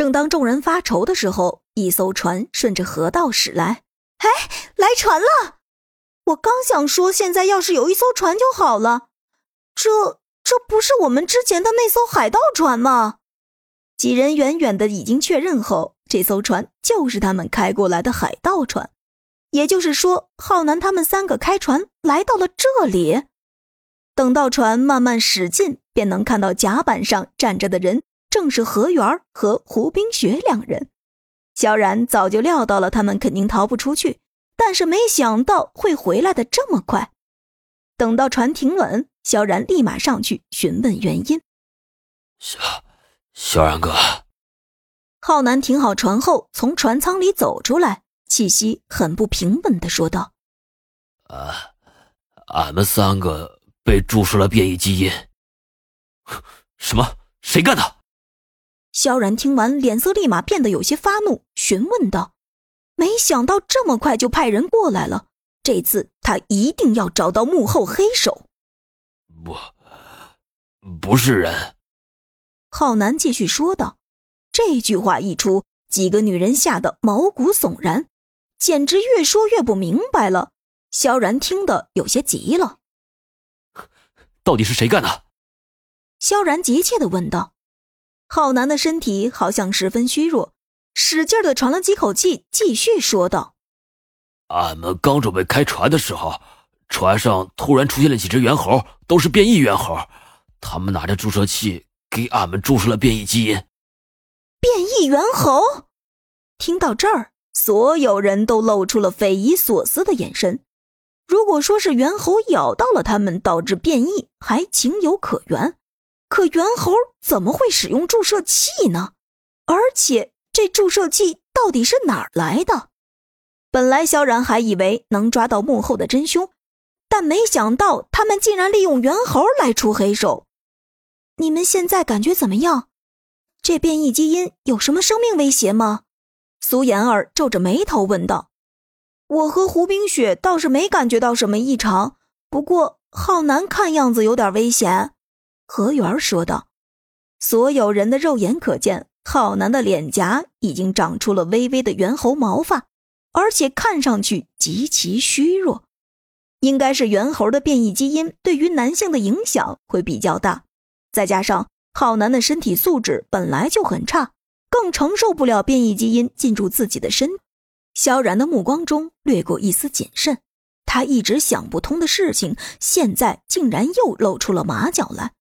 正当众人发愁的时候，一艘船顺着河道驶来。哎，来船了！我刚想说，现在要是有一艘船就好了。这这不是我们之前的那艘海盗船吗？几人远远的已经确认后，这艘船就是他们开过来的海盗船。也就是说，浩南他们三个开船来到了这里。等到船慢慢驶近，便能看到甲板上站着的人正是何元和胡冰雪两人。萧然早就料到了他们肯定逃不出去，但是没想到会回来的这么快。等到船停稳，萧然立马上去询问原因。萧，萧然哥。浩南停好船后，从船舱里走出来。气息很不平稳的说道：“啊，俺们三个被注射了变异基因。什么？谁干的？”萧然听完，脸色立马变得有些发怒，询问道：“没想到这么快就派人过来了，这次他一定要找到幕后黑手。”不，不是人。”浩南继续说道。这句话一出，几个女人吓得毛骨悚然。简直越说越不明白了，萧然听得有些急了。到底是谁干的？萧然急切的问道。浩南的身体好像十分虚弱，使劲的喘了几口气，继续说道：“俺们刚准备开船的时候，船上突然出现了几只猿猴，都是变异猿猴，他们拿着注射器给俺们注射了变异基因。”变异猿猴，听到这儿。所有人都露出了匪夷所思的眼神。如果说是猿猴咬到了他们导致变异，还情有可原。可猿猴怎么会使用注射器呢？而且这注射器到底是哪儿来的？本来萧然还以为能抓到幕后的真凶，但没想到他们竟然利用猿猴来出黑手。你们现在感觉怎么样？这变异基因有什么生命威胁吗？苏妍儿皱着眉头问道：“我和胡冰雪倒是没感觉到什么异常，不过浩南看样子有点危险。”何元说道。所有人的肉眼可见，浩南的脸颊已经长出了微微的猿猴毛发，而且看上去极其虚弱，应该是猿猴的变异基因对于男性的影响会比较大，再加上浩南的身体素质本来就很差。更承受不了变异基因进入自己的身。萧然的目光中掠过一丝谨慎，他一直想不通的事情，现在竟然又露出了马脚来。